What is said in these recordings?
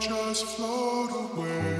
just float away.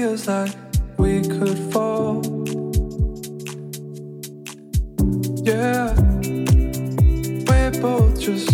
feels like we could fall. Yeah, we're both just.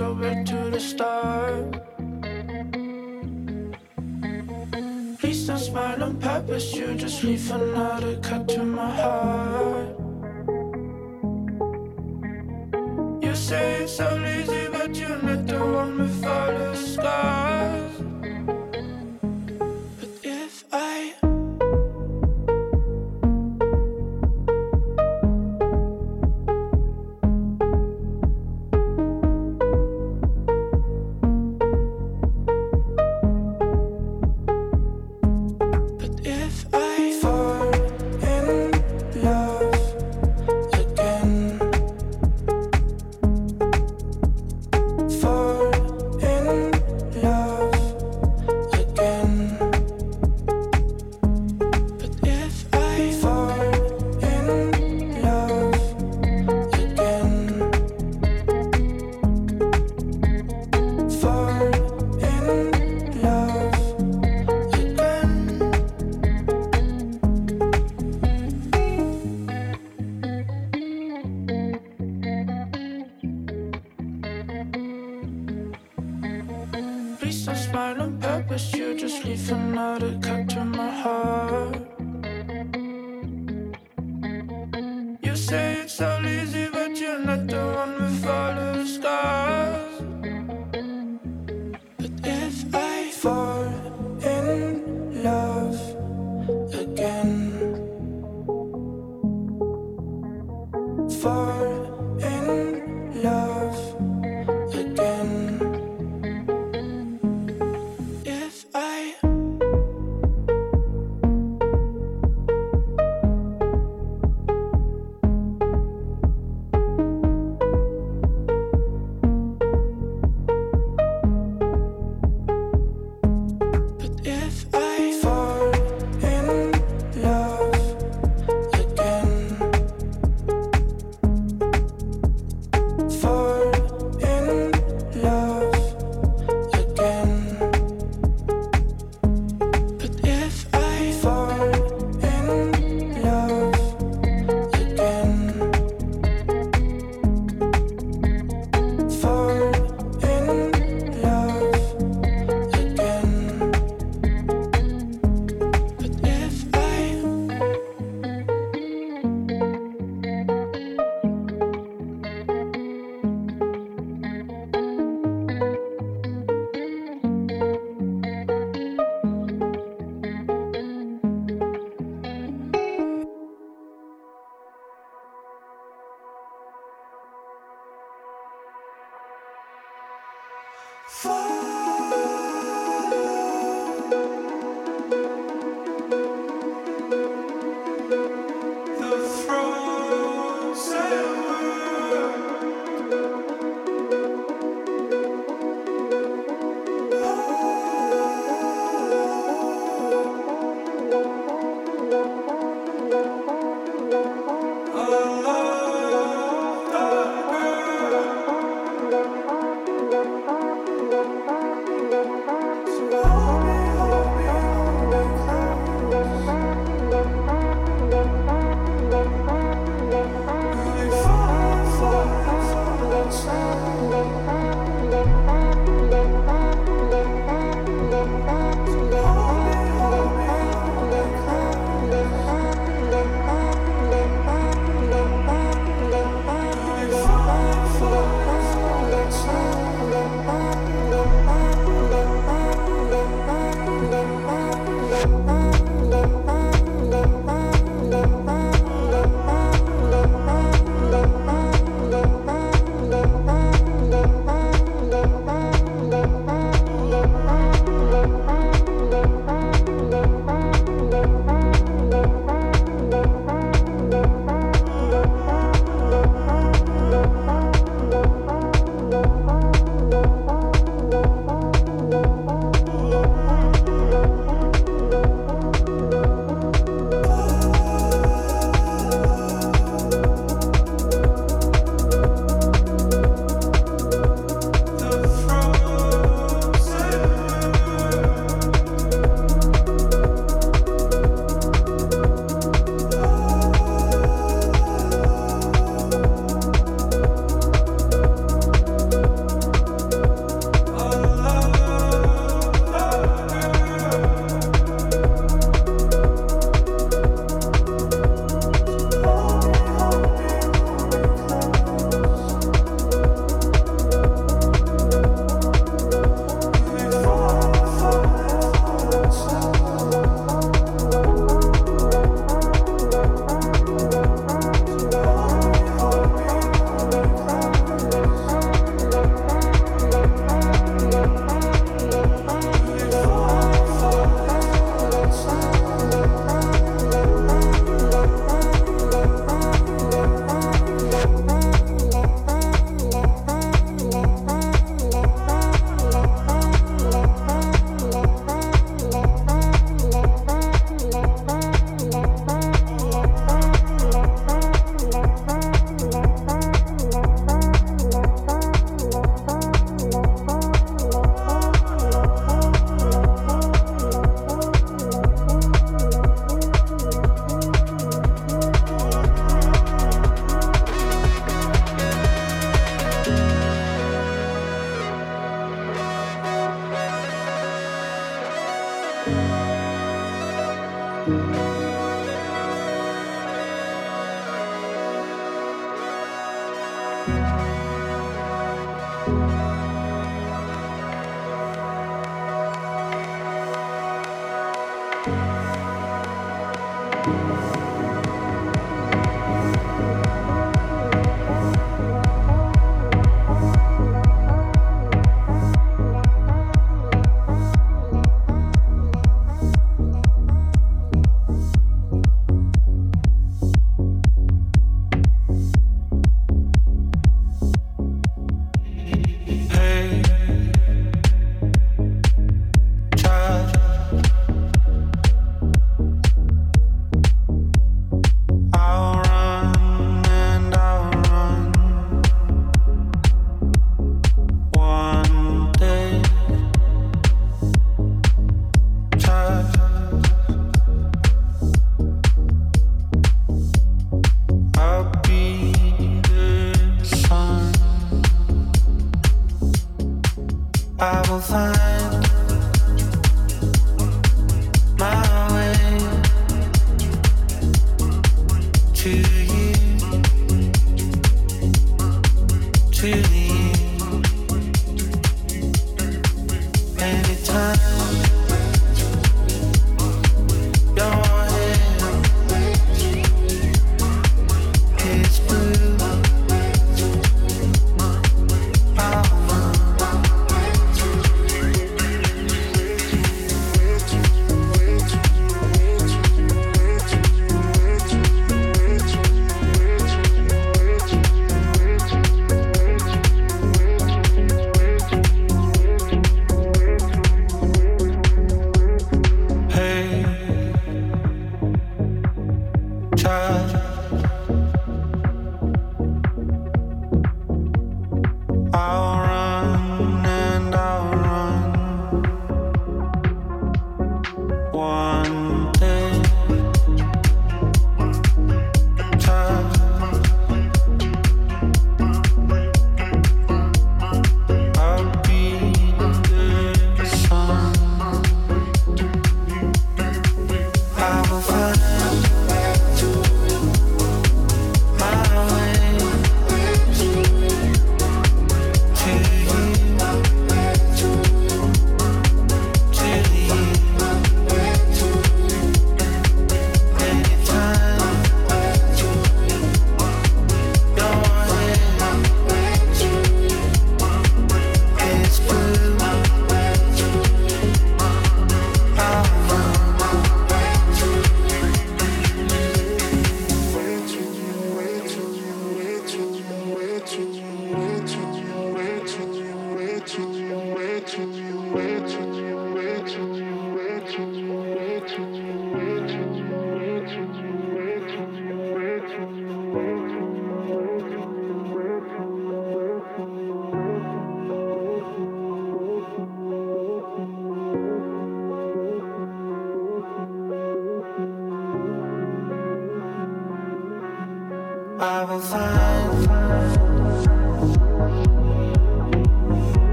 go back to the start. Please don't smile on purpose, you just leave another cut to my heart.